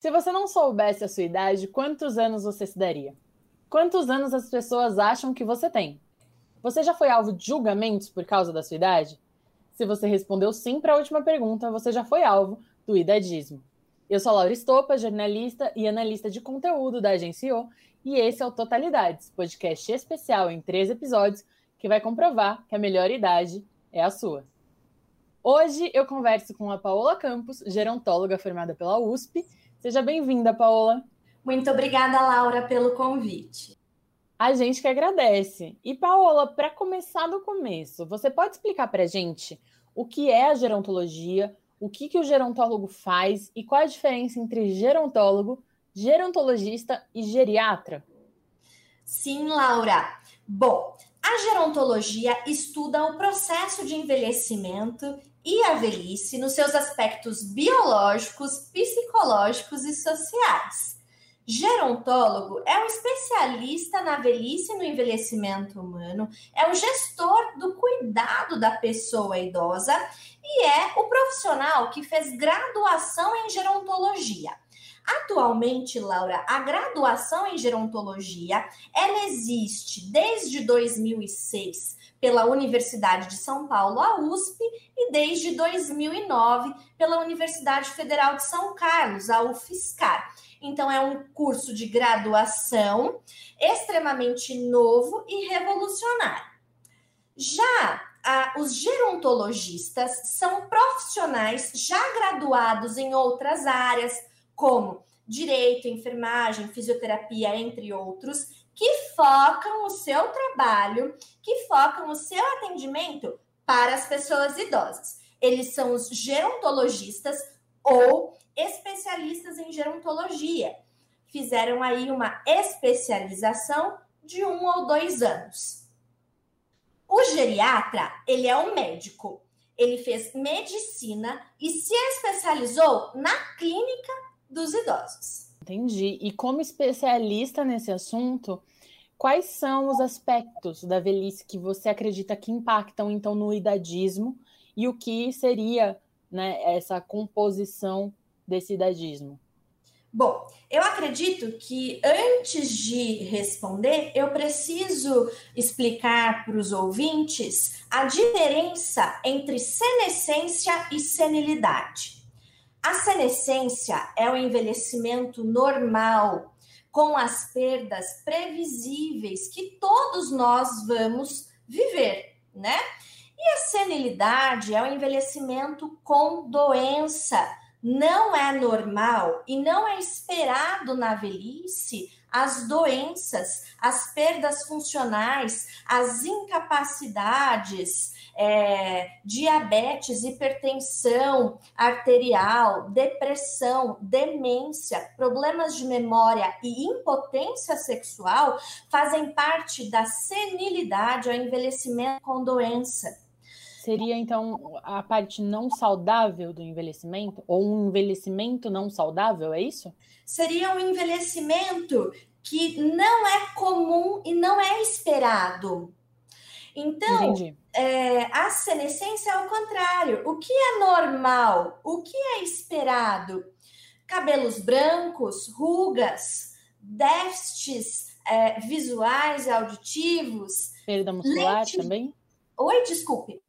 Se você não soubesse a sua idade, quantos anos você se daria? Quantos anos as pessoas acham que você tem? Você já foi alvo de julgamentos por causa da sua idade? Se você respondeu sim para a última pergunta, você já foi alvo do idadismo. Eu sou Laura Estopa, jornalista e analista de conteúdo da Agência O, e esse é o Totalidades, podcast especial em três episódios que vai comprovar que a melhor idade é a sua. Hoje eu converso com a Paola Campos, gerontóloga formada pela USP, Seja bem-vinda, Paola. Muito obrigada, Laura, pelo convite. A gente que agradece. E, Paola, para começar do começo, você pode explicar para a gente o que é a gerontologia, o que, que o gerontólogo faz e qual a diferença entre gerontólogo, gerontologista e geriatra? Sim, Laura. Bom, a gerontologia estuda o processo de envelhecimento e a velhice nos seus aspectos biológicos, psicológicos e sociais. Gerontólogo é um especialista na velhice e no envelhecimento humano, é o gestor do cuidado da pessoa idosa e é o profissional que fez graduação em gerontologia. Atualmente, Laura, a graduação em gerontologia, ela existe desde 2006 pela Universidade de São Paulo, a USP, e desde 2009 pela Universidade Federal de São Carlos, a UFSCar. Então, é um curso de graduação extremamente novo e revolucionário. Já ah, os gerontologistas são profissionais já graduados em outras áreas, como direito, enfermagem, fisioterapia, entre outros, que focam o seu trabalho, que focam o seu atendimento para as pessoas idosas. Eles são os gerontologistas ou especialistas em gerontologia. Fizeram aí uma especialização de um ou dois anos. O geriatra, ele é um médico. Ele fez medicina e se especializou na clínica dos idosos. Entendi. E como especialista nesse assunto, Quais são os aspectos da velhice que você acredita que impactam então no idadismo e o que seria né, essa composição desse idadismo? Bom, eu acredito que antes de responder, eu preciso explicar para os ouvintes a diferença entre senescência e senilidade. A senescência é o envelhecimento normal com as perdas previsíveis que todos nós vamos viver, né? E a senilidade é o envelhecimento com doença. Não é normal e não é esperado na velhice as doenças, as perdas funcionais, as incapacidades, é, diabetes, hipertensão arterial, depressão, demência, problemas de memória e impotência sexual fazem parte da senilidade, ao envelhecimento com doença. Seria então a parte não saudável do envelhecimento? Ou um envelhecimento não saudável, é isso? Seria um envelhecimento que não é comum e não é esperado. Então, é, a senescência é o contrário. O que é normal? O que é esperado? Cabelos brancos, rugas, déficits é, visuais e auditivos. Perda muscular lente... também? Oi, desculpe.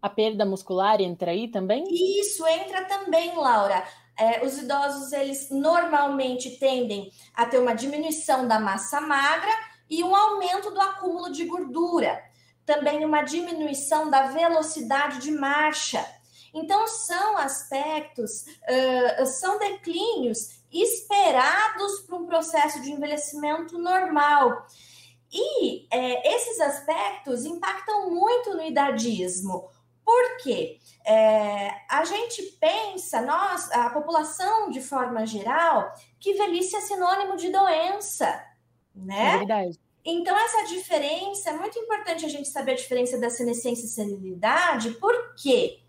A perda muscular entra aí também? Isso, entra também, Laura. É, os idosos, eles normalmente tendem a ter uma diminuição da massa magra e um aumento do acúmulo de gordura também uma diminuição da velocidade de marcha. Então, são aspectos, uh, são declínios esperados para um processo de envelhecimento normal. E é, esses aspectos impactam muito no idadismo. Por quê? É, a gente pensa, nós, a população de forma geral, que velhice é sinônimo de doença, né? É verdade. Então, essa diferença, é muito importante a gente saber a diferença da senescência e senilidade, porque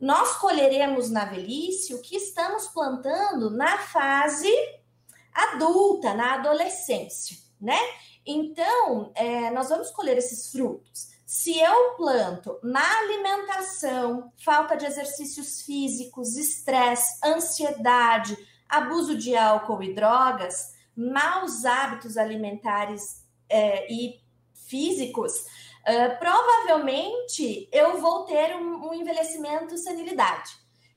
nós colheremos na velhice o que estamos plantando na fase adulta, na adolescência, né? Então, é, nós vamos colher esses frutos. Se eu planto má alimentação, falta de exercícios físicos, estresse, ansiedade, abuso de álcool e drogas, maus hábitos alimentares é, e físicos, uh, provavelmente eu vou ter um, um envelhecimento senilidade.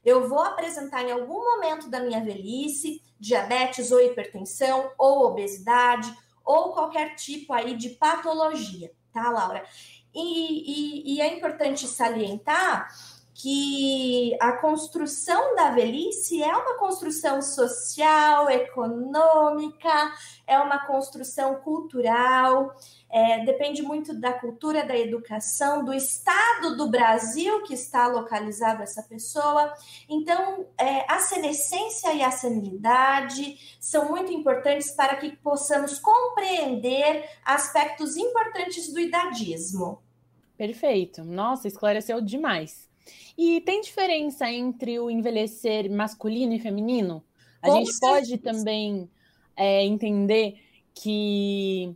Eu vou apresentar em algum momento da minha velhice diabetes ou hipertensão ou obesidade ou qualquer tipo aí de patologia, tá, Laura? E, e, e é importante salientar que a construção da velhice é uma construção social, econômica, é uma construção cultural, é, depende muito da cultura, da educação, do estado do Brasil que está localizado essa pessoa. Então, é, a senescência e a senilidade são muito importantes para que possamos compreender aspectos importantes do idadismo. Perfeito. Nossa, esclareceu demais. E tem diferença entre o envelhecer masculino e feminino? A Com gente pode também é, entender que,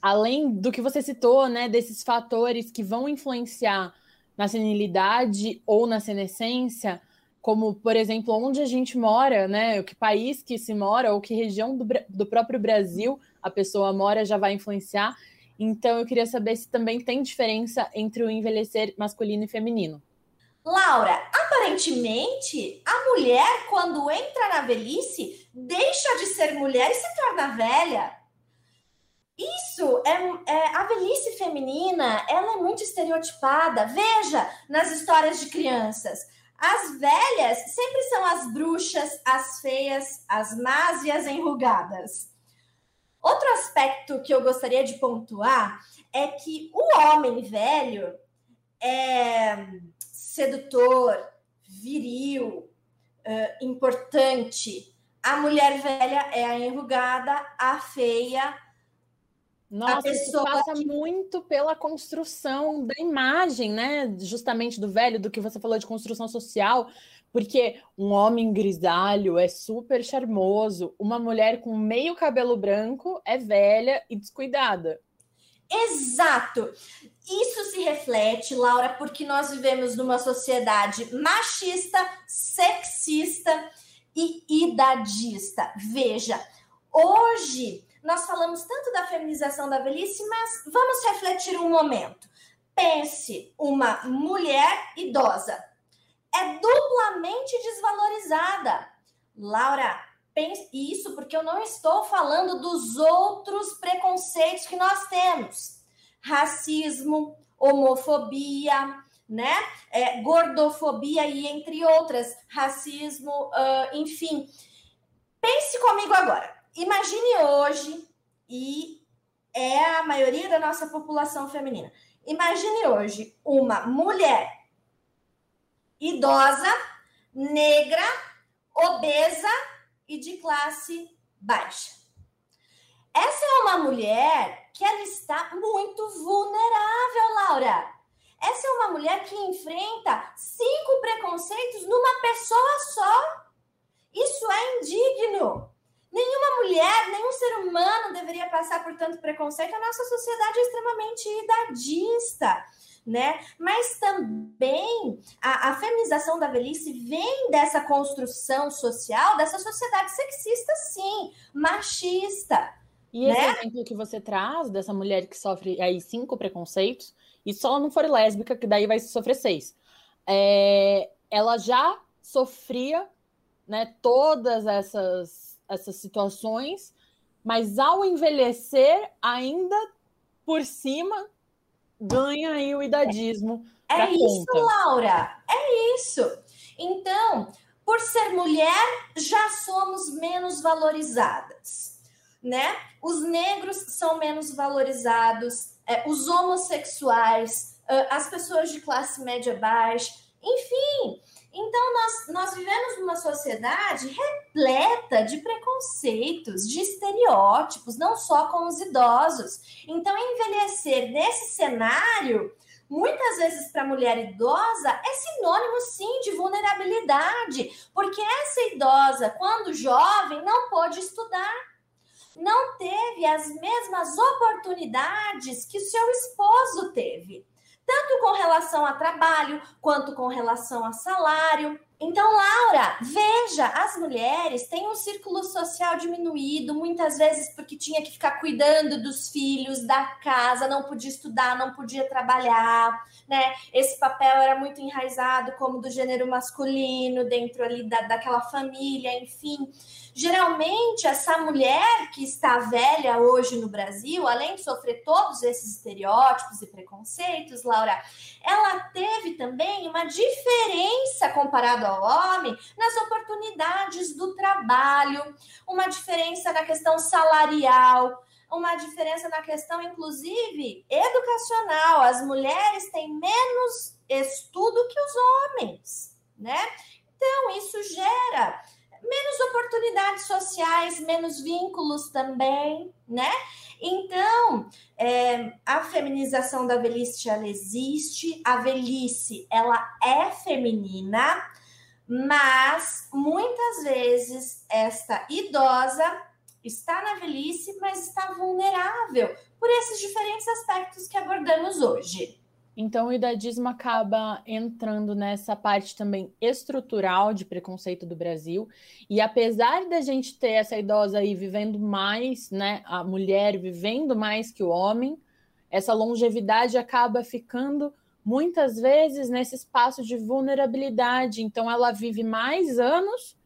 além do que você citou, né, desses fatores que vão influenciar na senilidade ou na senescência, como, por exemplo, onde a gente mora, né, o que país que se mora ou que região do, do próprio Brasil a pessoa mora já vai influenciar. Então, eu queria saber se também tem diferença entre o envelhecer masculino e feminino. Laura, aparentemente, a mulher, quando entra na velhice, deixa de ser mulher e se torna velha. Isso é, é, a velhice feminina, ela é muito estereotipada. Veja nas histórias de crianças. As velhas sempre são as bruxas, as feias, as más e as enrugadas. Outro aspecto que eu gostaria de pontuar é que o homem velho é sedutor, viril, importante. A mulher velha é a enrugada, a feia. Nossa, a pessoa isso passa que... muito pela construção da imagem, né? Justamente do velho, do que você falou de construção social, porque um homem grisalho é super charmoso, uma mulher com meio cabelo branco é velha e descuidada. Exato. Isso se reflete, Laura, porque nós vivemos numa sociedade machista, sexista e idadista. Veja, hoje nós falamos tanto da feminização da velhice, mas vamos refletir um momento. Pense uma mulher idosa. É duplamente desvalorizada. Laura, pense isso porque eu não estou falando dos outros preconceitos que nós temos racismo, homofobia, né? É, gordofobia e entre outras, racismo, uh, enfim. Pense comigo agora. Imagine hoje, e é a maioria da nossa população feminina. Imagine hoje uma mulher idosa, negra, obesa e de classe baixa. Essa é uma mulher que ela está muito vulnerável, Laura. Essa é uma mulher que enfrenta cinco preconceitos numa pessoa só. Isso é indigno. Nenhuma mulher, nenhum ser humano deveria passar por tanto preconceito. A nossa sociedade é extremamente idadista, né? Mas também a, a feminização da velhice vem dessa construção social, dessa sociedade sexista, sim, machista. E esse né? exemplo que você traz dessa mulher que sofre aí cinco preconceitos, e só não for lésbica, que daí vai sofrer seis. É, ela já sofria né, todas essas, essas situações, mas ao envelhecer, ainda por cima, ganha aí o idadismo. É, é isso, conta. Laura, é isso. Então, por ser mulher, já somos menos valorizadas né? Os negros são menos valorizados, é, os homossexuais, as pessoas de classe média baixa, enfim. Então, nós, nós vivemos numa sociedade repleta de preconceitos, de estereótipos, não só com os idosos. Então, envelhecer nesse cenário, muitas vezes para a mulher idosa, é sinônimo sim de vulnerabilidade, porque essa idosa, quando jovem, não pôde estudar não teve as mesmas oportunidades que seu esposo teve, tanto com relação a trabalho quanto com relação a salário. Então, Laura, veja, as mulheres têm um círculo social diminuído, muitas vezes porque tinha que ficar cuidando dos filhos, da casa, não podia estudar, não podia trabalhar, né? Esse papel era muito enraizado como do gênero masculino, dentro ali da, daquela família, enfim. Geralmente, essa mulher que está velha hoje no Brasil, além de sofrer todos esses estereótipos e preconceitos, Laura, ela teve também uma diferença comparado ao homem nas oportunidades do trabalho, uma diferença na questão salarial, uma diferença na questão, inclusive, educacional. As mulheres têm menos estudo que os homens, né? Então, isso gera menos oportunidades sociais, menos vínculos também, né? Então, é, a feminização da velhice ela existe, a velhice ela é feminina, mas muitas vezes esta idosa está na velhice, mas está vulnerável por esses diferentes aspectos que abordamos hoje. Então, o idadismo acaba entrando nessa parte também estrutural de preconceito do Brasil. E apesar da gente ter essa idosa aí vivendo mais, né, a mulher vivendo mais que o homem, essa longevidade acaba ficando muitas vezes nesse espaço de vulnerabilidade. Então, ela vive mais anos,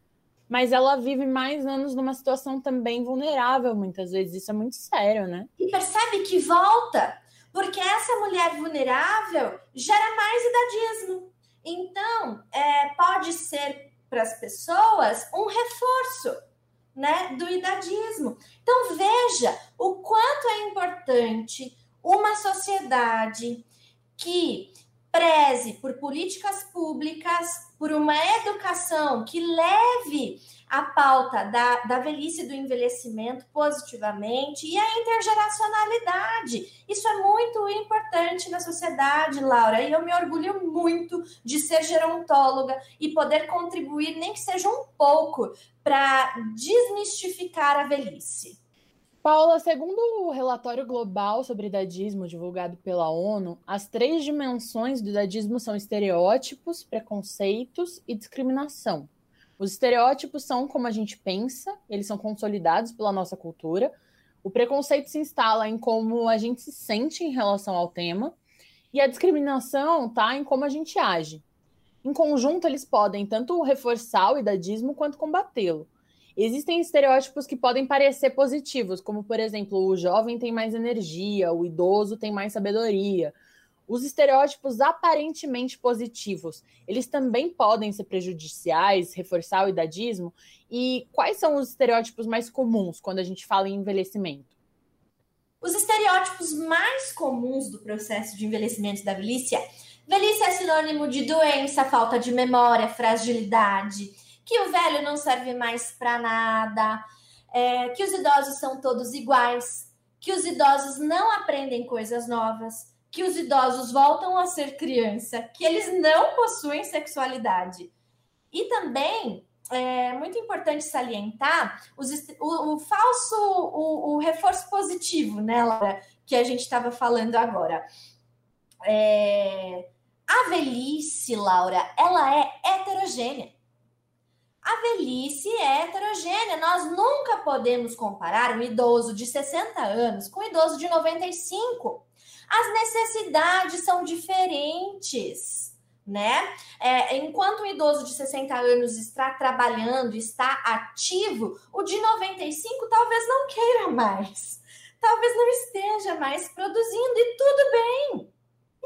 mas ela vive mais anos numa situação também vulnerável, muitas vezes. Isso é muito sério, né? E percebe que volta porque essa mulher vulnerável gera mais idadismo. Então, é, pode ser para as pessoas um reforço né, do idadismo. Então, veja o quanto é importante uma sociedade que preze por políticas públicas, por uma educação que leve a pauta da, da velhice e do envelhecimento positivamente e a intergeracionalidade. Isso é muito importante na sociedade, Laura, e eu me orgulho muito de ser gerontóloga e poder contribuir, nem que seja um pouco, para desmistificar a velhice. Paula, segundo o relatório global sobre idadismo divulgado pela ONU, as três dimensões do idadismo são estereótipos, preconceitos e discriminação. Os estereótipos são como a gente pensa, eles são consolidados pela nossa cultura. O preconceito se instala em como a gente se sente em relação ao tema, e a discriminação está em como a gente age. Em conjunto, eles podem tanto reforçar o idadismo quanto combatê-lo. Existem estereótipos que podem parecer positivos, como, por exemplo, o jovem tem mais energia, o idoso tem mais sabedoria, os estereótipos aparentemente positivos, eles também podem ser prejudiciais, reforçar o idadismo? E quais são os estereótipos mais comuns quando a gente fala em envelhecimento? Os estereótipos mais comuns do processo de envelhecimento da velhice é velhice é sinônimo de doença, falta de memória, fragilidade, que o velho não serve mais para nada, é, que os idosos são todos iguais, que os idosos não aprendem coisas novas, que os idosos voltam a ser criança, que eles não possuem sexualidade. E também é muito importante salientar os, o, o, falso, o, o, reforço positivo, né, Laura, que a gente estava falando agora. É, a velhice, Laura, ela é heterogênea. A velhice é heterogênea. Nós nunca podemos comparar um idoso de 60 anos com um idoso de 95. As necessidades são diferentes, né? É, enquanto um idoso de 60 anos está trabalhando, está ativo, o de 95 talvez não queira mais, talvez não esteja mais produzindo, e tudo bem.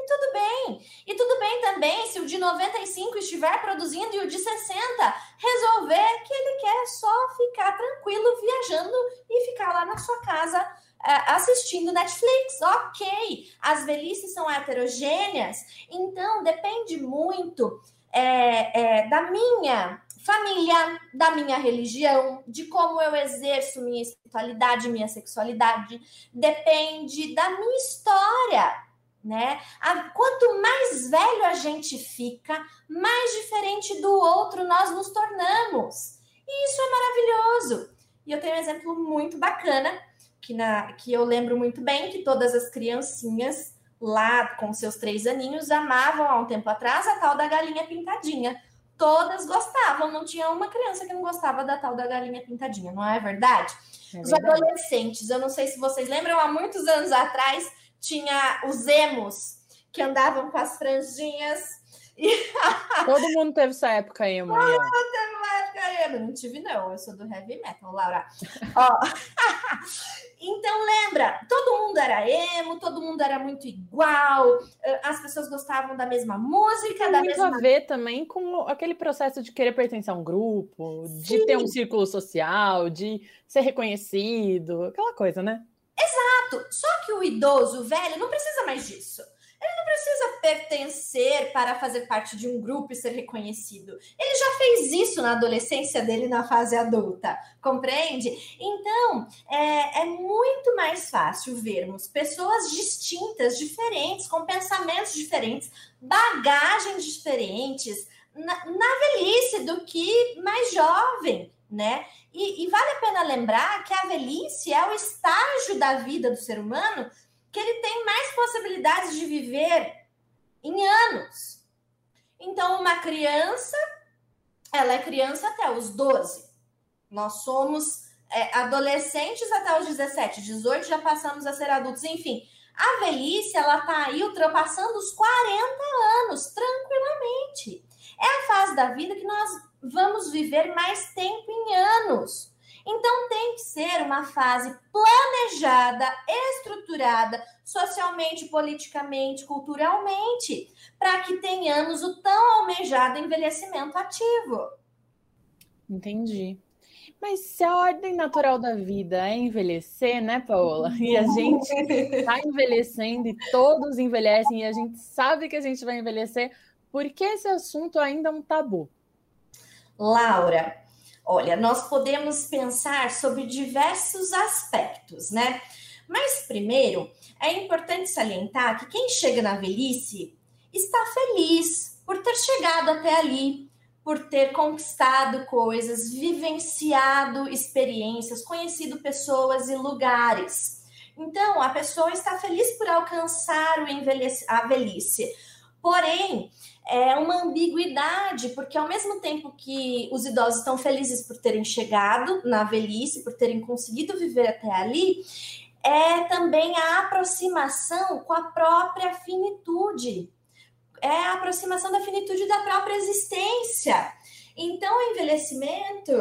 E tudo bem. E tudo bem também se o de 95 estiver produzindo e o de 60 resolver que ele quer só ficar tranquilo viajando e ficar lá na sua casa assistindo Netflix, ok. As velhices são heterogêneas, então depende muito é, é, da minha família, da minha religião, de como eu exerço minha espiritualidade, minha sexualidade, depende da minha história, né? A, quanto mais velho a gente fica, mais diferente do outro nós nos tornamos. E isso é maravilhoso. E eu tenho um exemplo muito bacana que, na, que eu lembro muito bem que todas as criancinhas lá com seus três aninhos amavam há um tempo atrás a tal da galinha pintadinha. todas gostavam, não tinha uma criança que não gostava da tal da galinha pintadinha, não é verdade? É os adolescentes, eu não sei se vocês lembram, há muitos anos atrás tinha os emos que andavam com as franjinhas Todo mundo teve essa época aí, mãe. Todo mundo teve uma época emo. Não tive, não. Eu sou do heavy metal, Laura. Ó. então, lembra, todo mundo era emo, todo mundo era muito igual, as pessoas gostavam da mesma música, Tem da muito mesma... a ver também com aquele processo de querer pertencer a um grupo, Sim. de ter um círculo social, de ser reconhecido, aquela coisa, né? Exato. Só que o idoso, o velho, não precisa mais disso. Ele não precisa pertencer para fazer parte de um grupo e ser reconhecido. Ele já fez isso na adolescência dele, na fase adulta, compreende? Então, é, é muito mais fácil vermos pessoas distintas, diferentes, com pensamentos diferentes, bagagens diferentes na, na velhice do que mais jovem, né? E, e vale a pena lembrar que a velhice é o estágio da vida do ser humano que ele tem mais possibilidades de viver em anos. Então, uma criança, ela é criança até os 12. Nós somos é, adolescentes até os 17, 18 já passamos a ser adultos, enfim. A velhice, ela tá aí ultrapassando os 40 anos, tranquilamente. É a fase da vida que nós vamos viver mais tempo em anos. Então tem que ser uma fase planejada, estruturada, socialmente, politicamente, culturalmente, para que tenhamos o tão almejado envelhecimento ativo. Entendi. Mas se a ordem natural da vida é envelhecer, né, Paola? E a gente está envelhecendo e todos envelhecem e a gente sabe que a gente vai envelhecer, por que esse assunto ainda é um tabu? Laura, Olha, nós podemos pensar sobre diversos aspectos, né? Mas primeiro, é importante salientar que quem chega na velhice está feliz por ter chegado até ali, por ter conquistado coisas, vivenciado experiências, conhecido pessoas e lugares. Então, a pessoa está feliz por alcançar o a velhice. Porém, é uma ambiguidade, porque ao mesmo tempo que os idosos estão felizes por terem chegado na velhice, por terem conseguido viver até ali, é também a aproximação com a própria finitude. É a aproximação da finitude da própria existência. Então, o envelhecimento,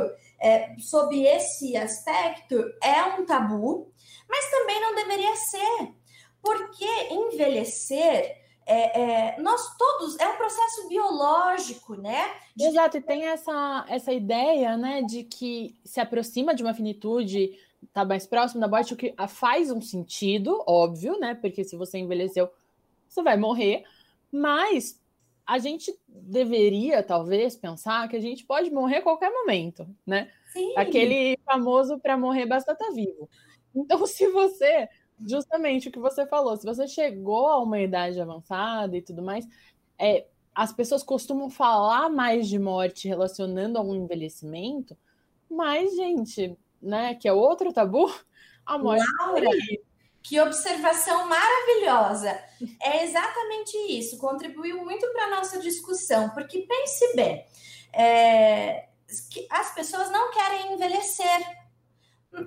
é, sob esse aspecto, é um tabu, mas também não deveria ser, porque envelhecer é, é, nós todos, é um processo biológico, né? De... Exato, e tem essa, essa ideia, né, de que se aproxima de uma finitude, tá mais próximo da morte, o que faz um sentido, óbvio, né? Porque se você envelheceu, você vai morrer, mas a gente deveria, talvez, pensar que a gente pode morrer a qualquer momento, né? Sim. Aquele famoso para morrer basta estar tá vivo. Então, se você justamente o que você falou. Se você chegou a uma idade avançada e tudo mais, é, as pessoas costumam falar mais de morte relacionando a um envelhecimento, mas, gente, né, que é outro tabu, a morte. Laura, que observação maravilhosa! É exatamente isso, contribuiu muito para a nossa discussão, porque pense bem, é, as pessoas não querem envelhecer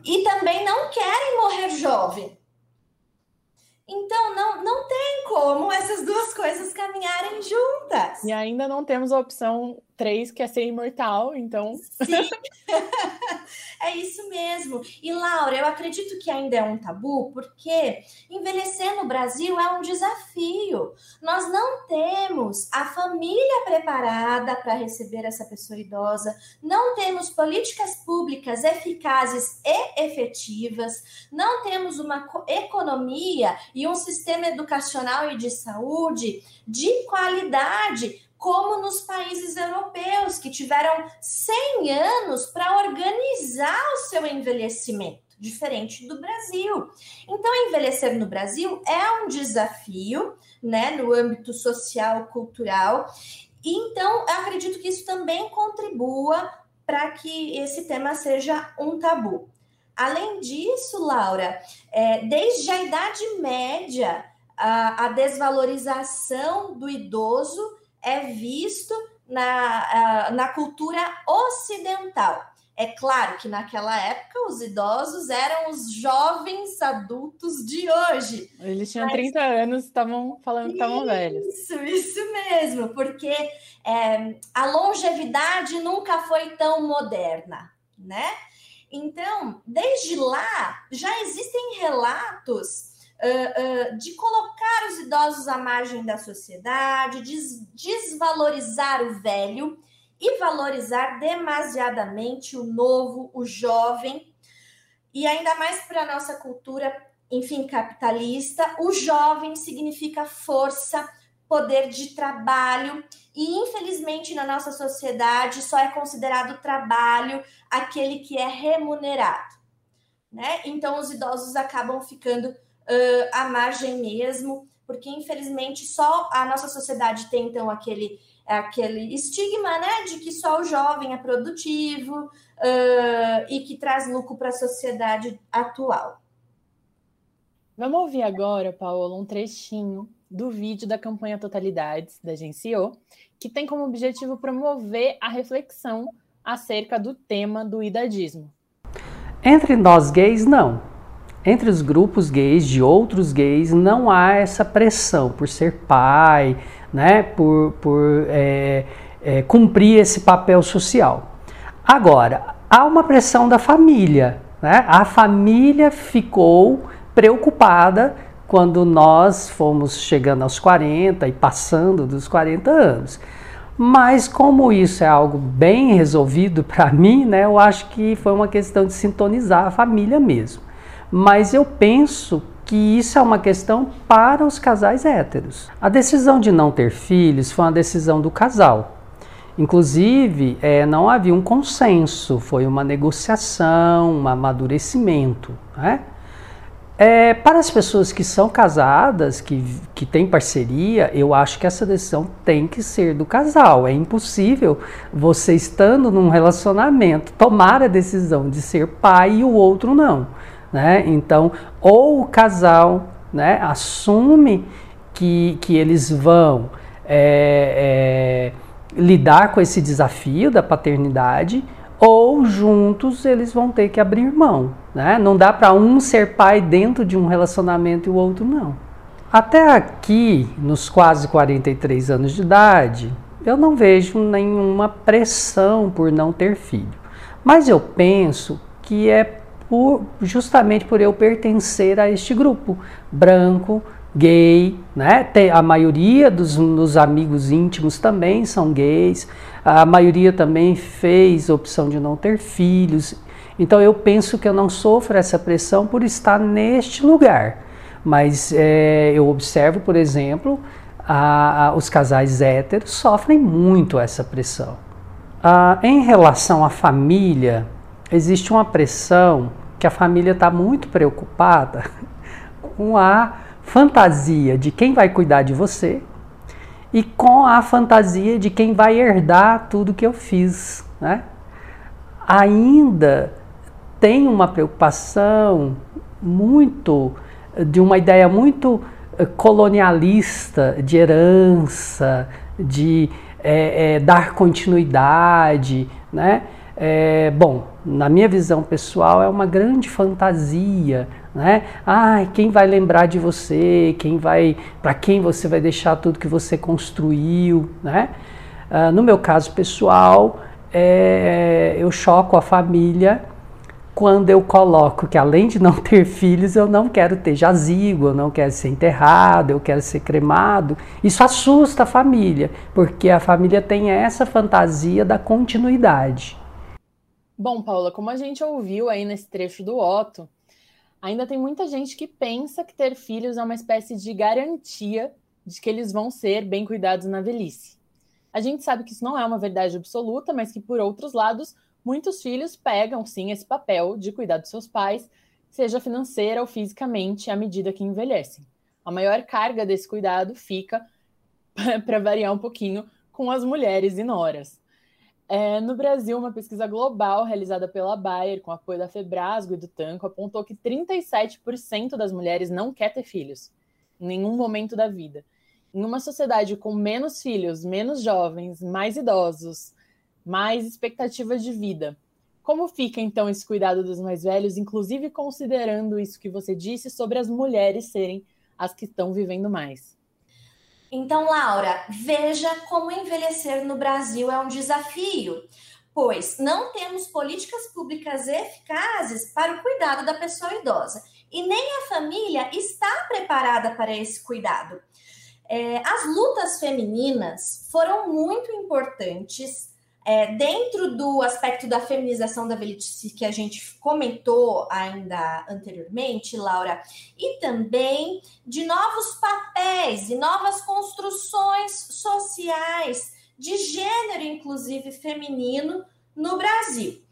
e também não querem morrer jovem. Então, não, não tem como essas duas coisas caminharem juntas. E ainda não temos a opção 3, que é ser imortal, então. Sim, é isso mesmo. E Laura, eu acredito que ainda é um tabu, porque envelhecer no Brasil é um desafio. Nós não temos a família preparada para receber essa pessoa idosa, não temos políticas públicas eficazes e efetivas, não temos uma economia e um sistema educacional e de saúde de qualidade como nos países europeus, que tiveram 100 anos para organizar o seu envelhecimento, diferente do Brasil. Então, envelhecer no Brasil é um desafio, né, no âmbito social, cultural. E, então, acredito que isso também contribua para que esse tema seja um tabu. Além disso, Laura, é, desde a Idade Média, a, a desvalorização do idoso é visto na, na cultura ocidental. É claro que naquela época os idosos eram os jovens adultos de hoje. Eles tinham mas... 30 anos, estavam falando que estavam velhos. Isso, isso mesmo, porque é, a longevidade nunca foi tão moderna, né? Então, desde lá, já existem relatos uh, de colocar os idosos à margem da sociedade, des desvalorizar o velho e valorizar demasiadamente o novo, o jovem, e ainda mais para a nossa cultura, enfim, capitalista, o jovem significa força, poder de trabalho, e infelizmente na nossa sociedade só é considerado trabalho aquele que é remunerado, né? Então os idosos acabam ficando uh, à margem mesmo, porque infelizmente só a nossa sociedade tem então aquele aquele estigma, né, de que só o jovem é produtivo uh, e que traz lucro para a sociedade atual. Vamos ouvir agora, Paola, um trechinho do vídeo da campanha Totalidades da Agenciou, que tem como objetivo promover a reflexão acerca do tema do idadismo. Entre nós gays, não. Entre os grupos gays de outros gays, não há essa pressão por ser pai, né, por, por é, é, cumprir esse papel social. Agora, há uma pressão da família. Né? A família ficou preocupada quando nós fomos chegando aos 40 e passando dos 40 anos. Mas como isso é algo bem resolvido para mim, né, eu acho que foi uma questão de sintonizar a família mesmo. Mas eu penso que isso é uma questão para os casais héteros. A decisão de não ter filhos foi uma decisão do casal. Inclusive, é, não havia um consenso, foi uma negociação, um amadurecimento. Né? É, para as pessoas que são casadas, que, que têm parceria, eu acho que essa decisão tem que ser do casal. É impossível você, estando num relacionamento, tomar a decisão de ser pai e o outro não. Né? Então, ou o casal né, assume que, que eles vão é, é, lidar com esse desafio da paternidade, ou juntos eles vão ter que abrir mão. Né? Não dá para um ser pai dentro de um relacionamento e o outro não. Até aqui, nos quase 43 anos de idade, eu não vejo nenhuma pressão por não ter filho. Mas eu penso que é por, justamente por eu pertencer a este grupo branco, gay, né? Tem, a maioria dos, dos amigos íntimos também são gays, a maioria também fez opção de não ter filhos. Então eu penso que eu não sofro essa pressão por estar neste lugar. Mas é, eu observo, por exemplo, a, a, os casais héteros sofrem muito essa pressão. Ah, em relação à família, existe uma pressão que a família está muito preocupada com a fantasia de quem vai cuidar de você e com a fantasia de quem vai herdar tudo que eu fiz. Né? Ainda tem uma preocupação muito, de uma ideia muito eh, colonialista de herança, de é, é, dar continuidade, né? É, bom, na minha visão pessoal, é uma grande fantasia, né? Ah, quem vai lembrar de você? Quem vai, para quem você vai deixar tudo que você construiu, né? Ah, no meu caso pessoal, é, eu choco a família quando eu coloco que além de não ter filhos, eu não quero ter jazigo, eu não quero ser enterrado, eu quero ser cremado. Isso assusta a família, porque a família tem essa fantasia da continuidade. Bom, Paula, como a gente ouviu aí nesse trecho do Otto, ainda tem muita gente que pensa que ter filhos é uma espécie de garantia de que eles vão ser bem cuidados na velhice. A gente sabe que isso não é uma verdade absoluta, mas que, por outros lados, muitos filhos pegam sim esse papel de cuidar dos seus pais, seja financeira ou fisicamente, à medida que envelhecem. A maior carga desse cuidado fica, para variar um pouquinho, com as mulheres e noras. É, no Brasil, uma pesquisa global realizada pela Bayer, com apoio da Febrasgo e do Tanco, apontou que 37% das mulheres não quer ter filhos, em nenhum momento da vida. em uma sociedade com menos filhos, menos jovens, mais idosos, mais expectativa de vida, como fica então esse cuidado dos mais velhos, inclusive considerando isso que você disse sobre as mulheres serem as que estão vivendo mais? Então, Laura, veja como envelhecer no Brasil é um desafio, pois não temos políticas públicas eficazes para o cuidado da pessoa idosa e nem a família está preparada para esse cuidado. É, as lutas femininas foram muito importantes é, dentro do aspecto da feminização da velhice que a gente comentou ainda anteriormente, Laura, e também de novos papéis e novas construções sociais de gênero, inclusive feminino, no Brasil.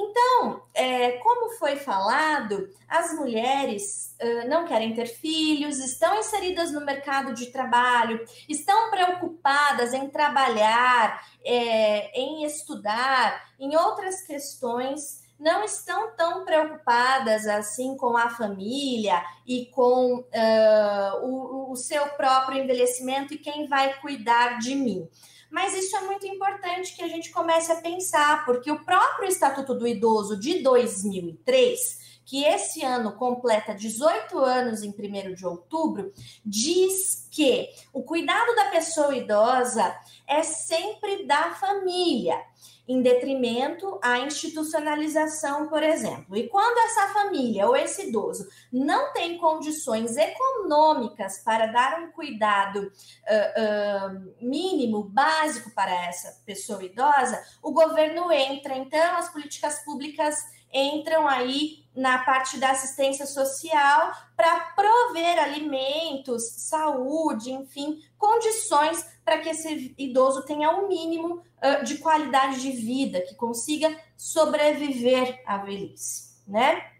Então, é, como foi falado, as mulheres uh, não querem ter filhos, estão inseridas no mercado de trabalho, estão preocupadas em trabalhar, é, em estudar, em outras questões, não estão tão preocupadas assim com a família e com uh, o, o seu próprio envelhecimento e quem vai cuidar de mim. Mas isso é muito importante que a gente comece a pensar, porque o próprio Estatuto do Idoso de 2003, que esse ano completa 18 anos em 1 de outubro, diz que o cuidado da pessoa idosa é sempre da família em detrimento à institucionalização, por exemplo. E quando essa família ou esse idoso não tem condições econômicas para dar um cuidado uh, uh, mínimo, básico para essa pessoa idosa, o governo entra. Então, as políticas públicas entram aí na parte da assistência social para prover alimentos, saúde, enfim, condições para que esse idoso tenha o um mínimo uh, de qualidade de vida, que consiga sobreviver à velhice, né?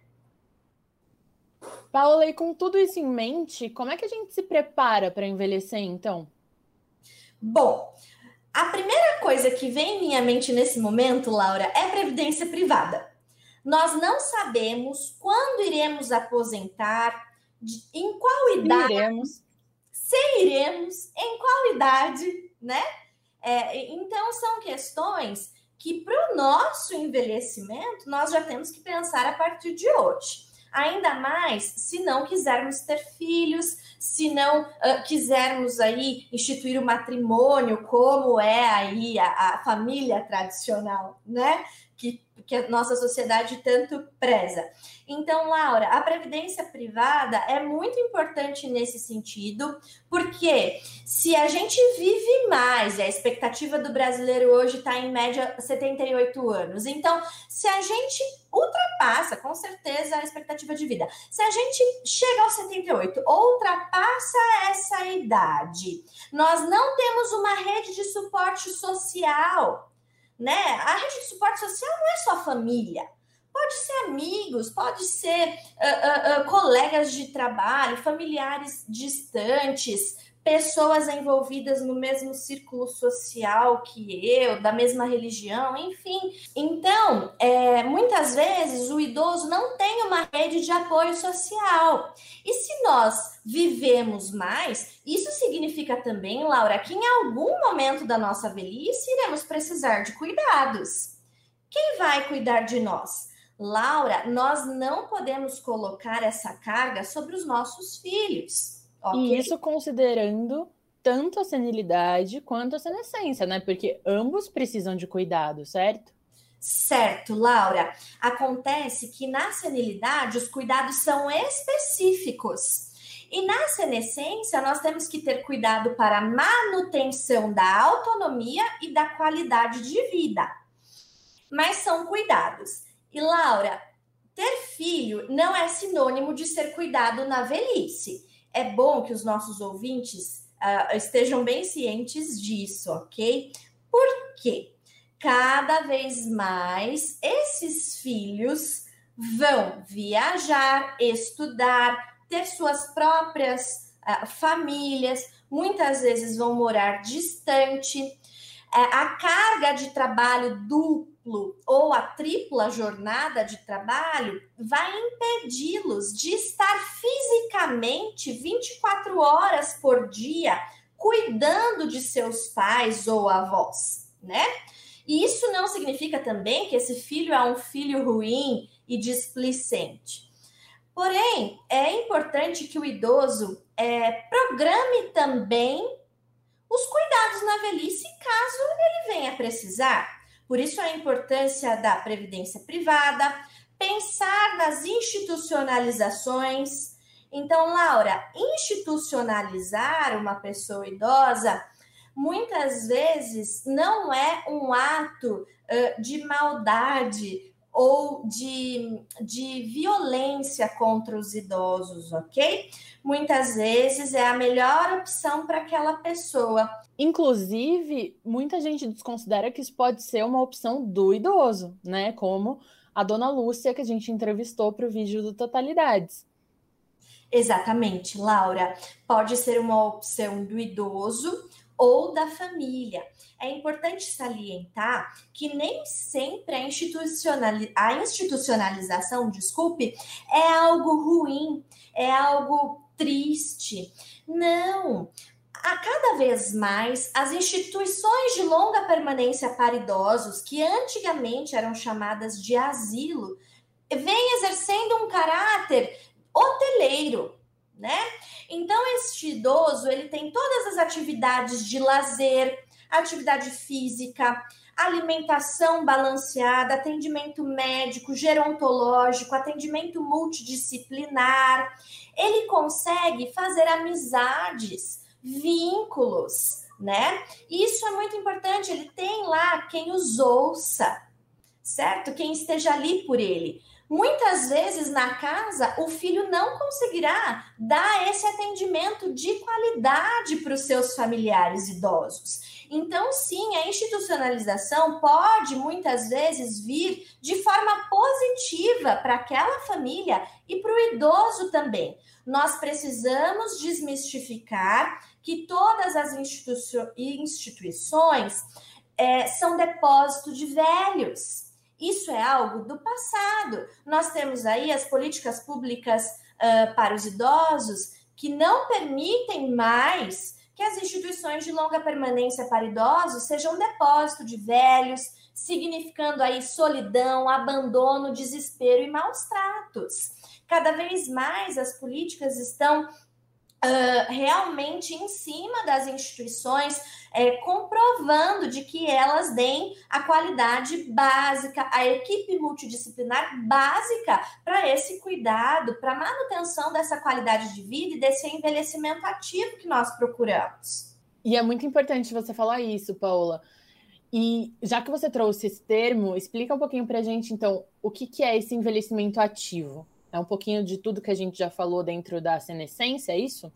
Paula, e com tudo isso em mente, como é que a gente se prepara para envelhecer, então? Bom, a primeira coisa que vem em minha mente nesse momento, Laura, é previdência privada. Nós não sabemos quando iremos aposentar, em qual idade. Iremos. Se iremos, em qual idade, né? É, então, são questões que, para o nosso envelhecimento, nós já temos que pensar a partir de hoje. Ainda mais se não quisermos ter filhos, se não uh, quisermos aí instituir o matrimônio, como é aí a, a família tradicional, né? Que que a nossa sociedade tanto preza. Então, Laura, a previdência privada é muito importante nesse sentido, porque se a gente vive mais, e a expectativa do brasileiro hoje está em média 78 anos, então, se a gente ultrapassa, com certeza, a expectativa de vida, se a gente chega aos 78, ultrapassa essa idade, nós não temos uma rede de suporte social né? A rede de suporte social não é só família. Pode ser amigos, pode ser uh, uh, uh, colegas de trabalho, familiares distantes, pessoas envolvidas no mesmo círculo social que eu, da mesma religião, enfim. Então, é, muitas vezes o idoso não tem uma rede de apoio social. E se nós vivemos mais, isso significa também, Laura, que em algum momento da nossa velhice iremos precisar de cuidados. Quem vai cuidar de nós? Laura, nós não podemos colocar essa carga sobre os nossos filhos. Okay. E isso considerando tanto a senilidade quanto a senescência, né? Porque ambos precisam de cuidado, certo? Certo, Laura. Acontece que na senilidade os cuidados são específicos. E na senescência, nós temos que ter cuidado para a manutenção da autonomia e da qualidade de vida. Mas são cuidados. E Laura, ter filho não é sinônimo de ser cuidado na velhice é bom que os nossos ouvintes uh, estejam bem cientes disso, ok? Porque cada vez mais esses filhos vão viajar, estudar, ter suas próprias uh, famílias, muitas vezes vão morar distante. Uh, a carga de trabalho dupla duplo ou a tripla jornada de trabalho vai impedi-los de estar fisicamente 24 horas por dia cuidando de seus pais ou avós, né? E isso não significa também que esse filho é um filho ruim e displicente. Porém, é importante que o idoso é, programe também os cuidados na velhice caso ele venha precisar. Por isso a importância da previdência privada, pensar nas institucionalizações. Então, Laura, institucionalizar uma pessoa idosa muitas vezes não é um ato uh, de maldade ou de, de violência contra os idosos, ok? Muitas vezes é a melhor opção para aquela pessoa. Inclusive, muita gente desconsidera que isso pode ser uma opção do idoso, né? Como a dona Lúcia, que a gente entrevistou para o vídeo do Totalidades. Exatamente, Laura. Pode ser uma opção do idoso ou da família. É importante salientar que nem sempre a, institucionali a institucionalização, desculpe, é algo ruim, é algo triste. Não, a cada vez mais, as instituições de longa permanência para idosos, que antigamente eram chamadas de asilo, vêm exercendo um caráter hoteleiro, né? Então, este idoso, ele tem todas atividades de lazer, atividade física, alimentação balanceada, atendimento médico, gerontológico, atendimento multidisciplinar. Ele consegue fazer amizades, vínculos, né? Isso é muito importante. Ele tem lá quem os ouça, certo? Quem esteja ali por ele. Muitas vezes na casa o filho não conseguirá dar esse atendimento de qualidade para os seus familiares idosos. Então, sim, a institucionalização pode muitas vezes vir de forma positiva para aquela família e para o idoso também. Nós precisamos desmistificar que todas as instituições é, são depósito de velhos isso é algo do passado. Nós temos aí as políticas públicas uh, para os idosos que não permitem mais que as instituições de longa permanência para idosos sejam depósito de velhos, significando aí solidão, abandono, desespero e maus tratos. Cada vez mais as políticas estão uh, realmente em cima das instituições, é, comprovando de que elas deem a qualidade básica, a equipe multidisciplinar básica para esse cuidado, para manutenção dessa qualidade de vida e desse envelhecimento ativo que nós procuramos. E é muito importante você falar isso, Paula. E já que você trouxe esse termo, explica um pouquinho para a gente, então, o que, que é esse envelhecimento ativo? É um pouquinho de tudo que a gente já falou dentro da senescência, é isso?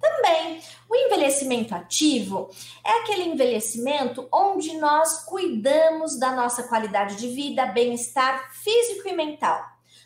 Também, o envelhecimento ativo é aquele envelhecimento onde nós cuidamos da nossa qualidade de vida, bem-estar físico e mental.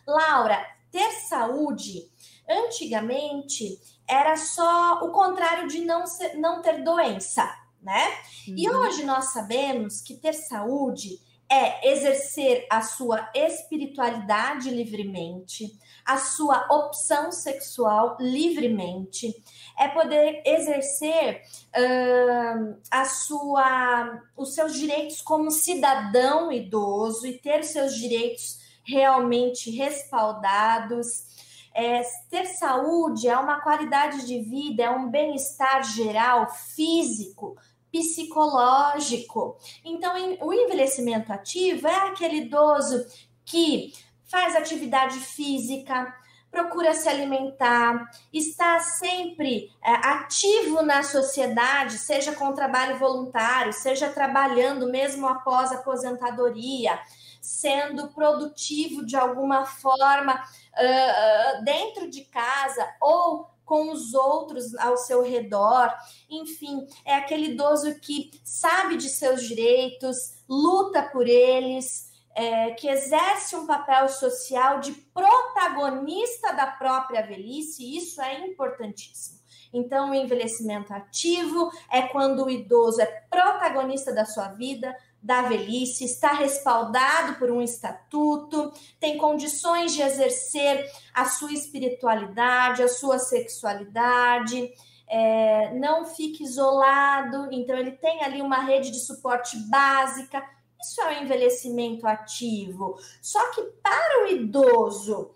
Laura, ter saúde, antigamente, era só o contrário de não, ser, não ter doença, né? Uhum. E hoje nós sabemos que ter saúde é exercer a sua espiritualidade livremente, a sua opção sexual livremente, é poder exercer uh, a sua, os seus direitos como cidadão idoso e ter seus direitos realmente respaldados. É, ter saúde é uma qualidade de vida, é um bem-estar geral, físico, psicológico. Então, o envelhecimento ativo é aquele idoso que faz atividade física, procura se alimentar, está sempre é, ativo na sociedade, seja com trabalho voluntário, seja trabalhando mesmo após a aposentadoria, sendo produtivo de alguma forma uh, dentro de casa ou com os outros ao seu redor. Enfim, é aquele idoso que sabe de seus direitos, luta por eles, é, que exerce um papel social de protagonista da própria velhice, e isso é importantíssimo. Então, o envelhecimento ativo é quando o idoso é protagonista da sua vida, da velhice, está respaldado por um estatuto, tem condições de exercer a sua espiritualidade, a sua sexualidade, é, não fique isolado, então ele tem ali uma rede de suporte básica. Isso é o envelhecimento ativo. Só que para o idoso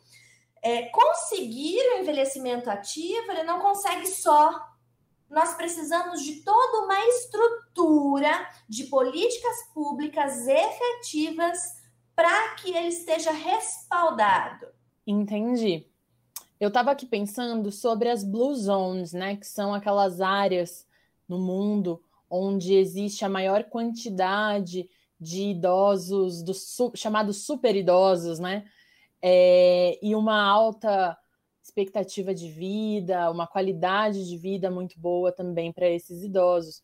é, conseguir o envelhecimento ativo, ele não consegue só. Nós precisamos de toda uma estrutura de políticas públicas efetivas para que ele esteja respaldado. Entendi. Eu estava aqui pensando sobre as blue zones, né, que são aquelas áreas no mundo onde existe a maior quantidade de idosos, dos chamados super idosos, né, é, e uma alta expectativa de vida, uma qualidade de vida muito boa também para esses idosos.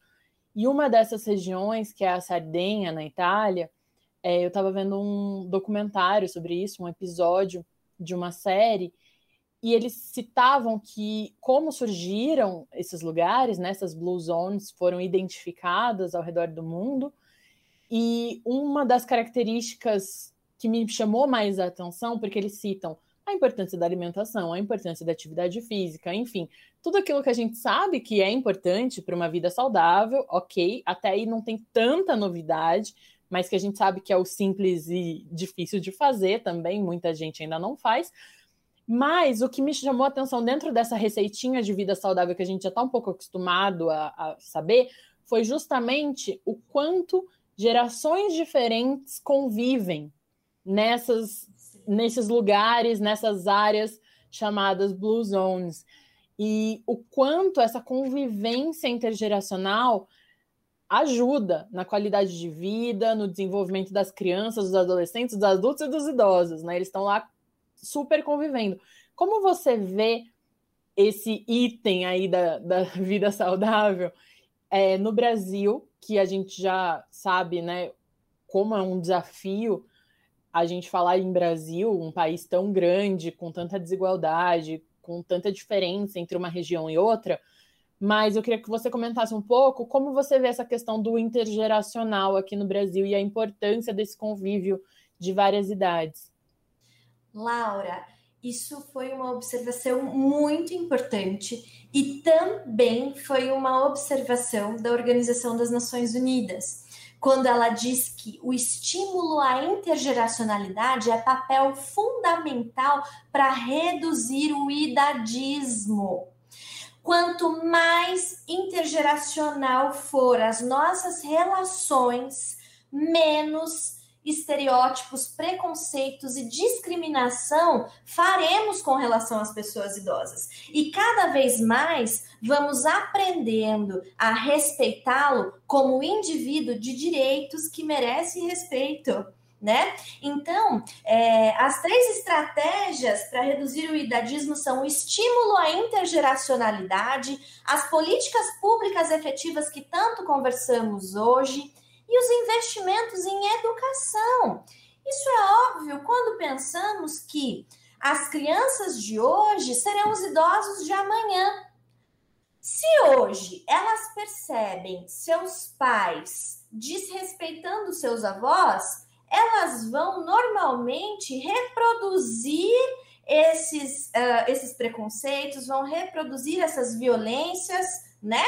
E uma dessas regiões, que é a Sardenha, na Itália, é, eu estava vendo um documentário sobre isso, um episódio de uma série, e eles citavam que como surgiram esses lugares, né, essas blue zones foram identificadas ao redor do mundo, e uma das características que me chamou mais a atenção, porque eles citam a importância da alimentação, a importância da atividade física, enfim, tudo aquilo que a gente sabe que é importante para uma vida saudável, ok, até aí não tem tanta novidade, mas que a gente sabe que é o simples e difícil de fazer também, muita gente ainda não faz. Mas o que me chamou a atenção dentro dessa receitinha de vida saudável que a gente já está um pouco acostumado a, a saber foi justamente o quanto gerações diferentes convivem nessas, nesses lugares, nessas áreas chamadas blue zones. E o quanto essa convivência intergeracional ajuda na qualidade de vida, no desenvolvimento das crianças, dos adolescentes, dos adultos e dos idosos, né? Eles estão lá super convivendo. Como você vê esse item aí da, da vida saudável é, no Brasil, que a gente já sabe, né, como é um desafio a gente falar em Brasil, um país tão grande, com tanta desigualdade, com tanta diferença entre uma região e outra, mas eu queria que você comentasse um pouco como você vê essa questão do intergeracional aqui no Brasil e a importância desse convívio de várias idades. Laura, isso foi uma observação muito importante e também foi uma observação da Organização das Nações Unidas, quando ela diz que o estímulo à intergeracionalidade é papel fundamental para reduzir o idadismo. Quanto mais intergeracional for as nossas relações, menos estereótipos, preconceitos e discriminação faremos com relação às pessoas idosas. E cada vez mais vamos aprendendo a respeitá-lo como indivíduo de direitos que merece respeito né? Então, é, as três estratégias para reduzir o idadismo são o estímulo à intergeracionalidade, as políticas públicas efetivas que tanto conversamos hoje e os investimentos em educação. Isso é óbvio quando pensamos que as crianças de hoje serão os idosos de amanhã. Se hoje elas percebem seus pais desrespeitando seus avós, elas vão normalmente reproduzir esses, uh, esses preconceitos, vão reproduzir essas violências, né?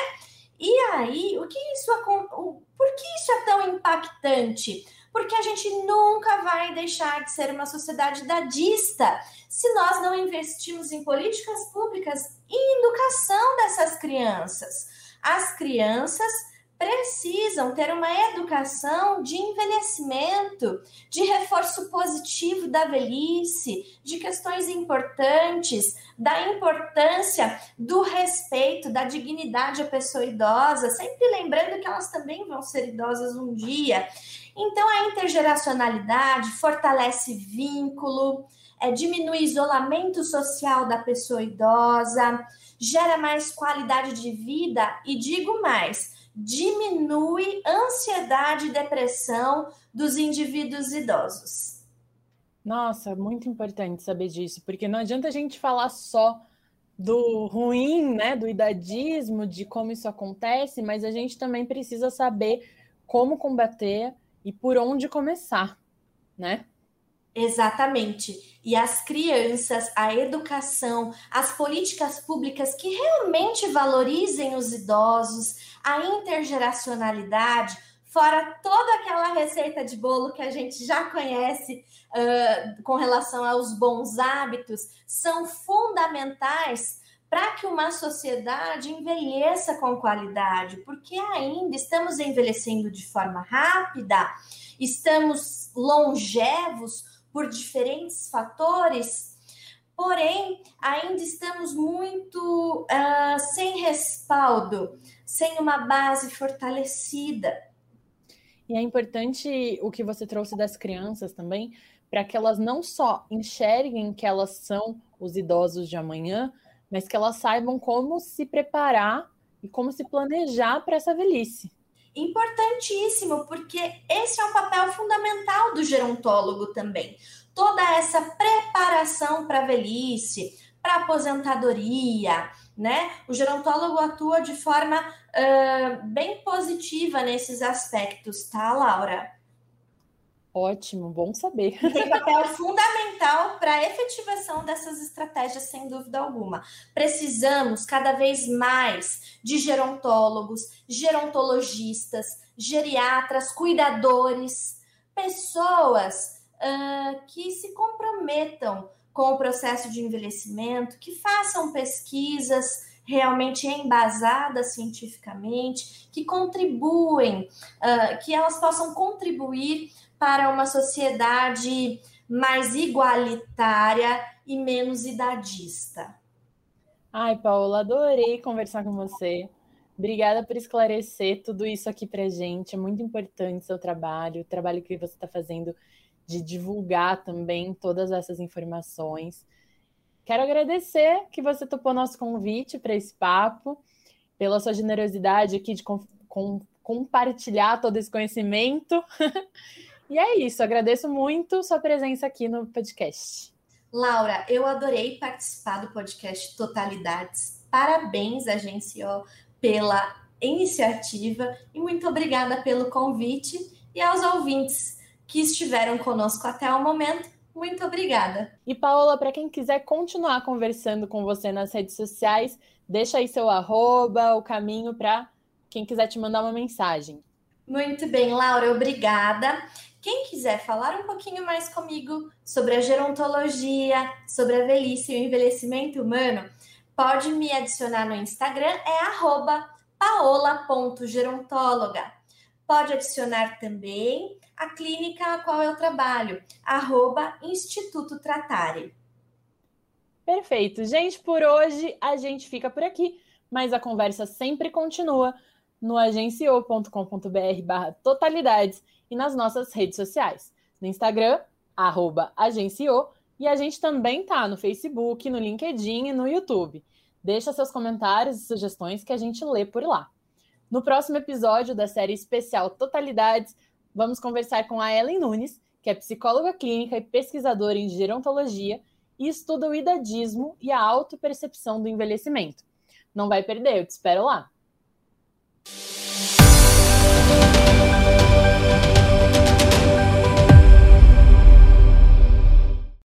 E aí, o que isso, o, por que isso é tão impactante? Porque a gente nunca vai deixar de ser uma sociedade dadista se nós não investirmos em políticas públicas e educação dessas crianças. As crianças precisam ter uma educação de envelhecimento, de reforço positivo da velhice, de questões importantes, da importância do respeito, da dignidade à pessoa idosa, sempre lembrando que elas também vão ser idosas um dia. Então, a intergeracionalidade fortalece vínculo, é, diminui isolamento social da pessoa idosa, gera mais qualidade de vida e digo mais diminui ansiedade e depressão dos indivíduos idosos. Nossa, muito importante saber disso, porque não adianta a gente falar só do ruim, né, do idadismo, de como isso acontece, mas a gente também precisa saber como combater e por onde começar, né? Exatamente. E as crianças, a educação, as políticas públicas que realmente valorizem os idosos, a intergeracionalidade, fora toda aquela receita de bolo que a gente já conhece uh, com relação aos bons hábitos, são fundamentais para que uma sociedade envelheça com qualidade, porque ainda estamos envelhecendo de forma rápida, estamos longevos por diferentes fatores, porém ainda estamos muito uh, sem respaldo, sem uma base fortalecida. E é importante o que você trouxe das crianças também, para que elas não só enxerguem que elas são os idosos de amanhã, mas que elas saibam como se preparar e como se planejar para essa velhice importantíssimo, porque esse é um papel fundamental do gerontólogo também. Toda essa preparação para a velhice, para aposentadoria, né? O gerontólogo atua de forma uh, bem positiva nesses aspectos, tá, Laura? Ótimo, bom saber. Tem papel fundamental para a efetivação dessas estratégias, sem dúvida alguma. Precisamos cada vez mais de gerontólogos, gerontologistas, geriatras, cuidadores, pessoas uh, que se comprometam com o processo de envelhecimento, que façam pesquisas realmente embasadas cientificamente, que contribuem, uh, que elas possam contribuir para uma sociedade mais igualitária e menos idadista. Ai, Paula, adorei conversar com você. Obrigada por esclarecer tudo isso aqui para gente. É muito importante seu trabalho, o trabalho que você está fazendo de divulgar também todas essas informações. Quero agradecer que você topou nosso convite para esse papo, pela sua generosidade aqui de com, com, compartilhar todo esse conhecimento. E é isso, agradeço muito sua presença aqui no podcast. Laura, eu adorei participar do podcast Totalidades. Parabéns, agência, pela iniciativa e muito obrigada pelo convite e aos ouvintes que estiveram conosco até o momento. Muito obrigada. E Paola, para quem quiser continuar conversando com você nas redes sociais, deixa aí seu arroba, o caminho para quem quiser te mandar uma mensagem. Muito bem, Laura, obrigada. Quem quiser falar um pouquinho mais comigo sobre a gerontologia, sobre a velhice e o envelhecimento humano, pode me adicionar no Instagram, é paola.gerontóloga. Pode adicionar também a clínica a qual eu trabalho, arroba Instituto Tratare. Perfeito. Gente, por hoje a gente fica por aqui, mas a conversa sempre continua no agencio.com.br barra totalidades e nas nossas redes sociais. No Instagram, arroba agenciou, e a gente também tá no Facebook, no LinkedIn e no YouTube. Deixa seus comentários e sugestões que a gente lê por lá. No próximo episódio da série especial Totalidades, vamos conversar com a Ellen Nunes, que é psicóloga clínica e pesquisadora em gerontologia e estuda o idadismo e a autopercepção do envelhecimento. Não vai perder, eu te espero lá.